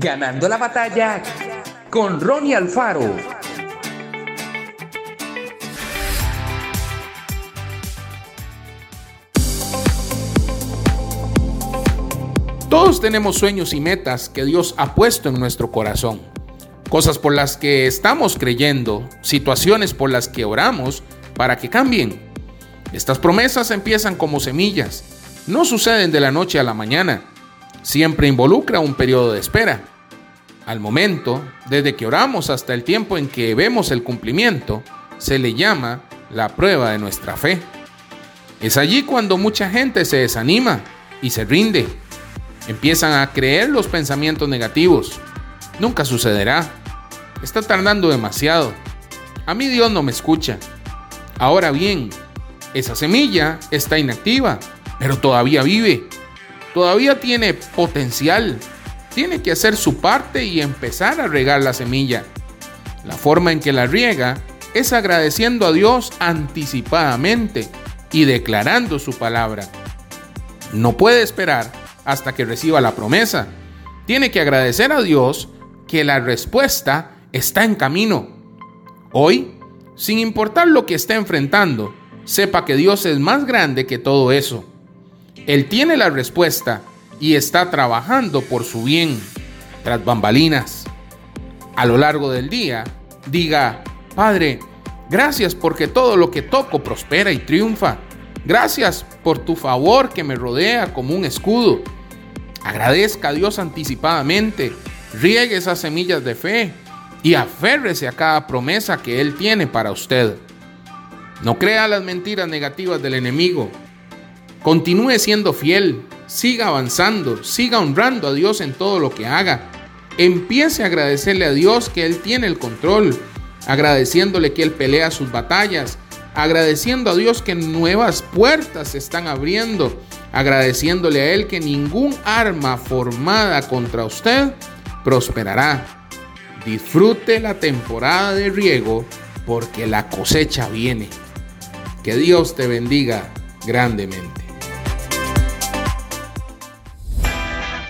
Ganando la batalla con Ronnie Alfaro. Todos tenemos sueños y metas que Dios ha puesto en nuestro corazón. Cosas por las que estamos creyendo, situaciones por las que oramos para que cambien. Estas promesas empiezan como semillas, no suceden de la noche a la mañana. Siempre involucra un periodo de espera. Al momento, desde que oramos hasta el tiempo en que vemos el cumplimiento, se le llama la prueba de nuestra fe. Es allí cuando mucha gente se desanima y se rinde Empiezan a creer los pensamientos negativos. Nunca sucederá. Está tardando demasiado. A mí Dios no me escucha. Ahora bien, esa semilla está inactiva, pero todavía vive. Todavía tiene potencial. Tiene que hacer su parte y empezar a regar la semilla. La forma en que la riega es agradeciendo a Dios anticipadamente y declarando su palabra. No puede esperar hasta que reciba la promesa. Tiene que agradecer a Dios que la respuesta está en camino. Hoy, sin importar lo que esté enfrentando, sepa que Dios es más grande que todo eso. Él tiene la respuesta y está trabajando por su bien, tras bambalinas. A lo largo del día, diga, Padre, gracias porque todo lo que toco prospera y triunfa. Gracias por tu favor que me rodea como un escudo. Agradezca a Dios anticipadamente, riegue esas semillas de fe y aférrese a cada promesa que Él tiene para usted. No crea las mentiras negativas del enemigo. Continúe siendo fiel, siga avanzando, siga honrando a Dios en todo lo que haga. Empiece a agradecerle a Dios que Él tiene el control, agradeciéndole que Él pelea sus batallas, agradeciendo a Dios que nuevas puertas se están abriendo agradeciéndole a Él que ningún arma formada contra usted prosperará. Disfrute la temporada de riego porque la cosecha viene. Que Dios te bendiga grandemente.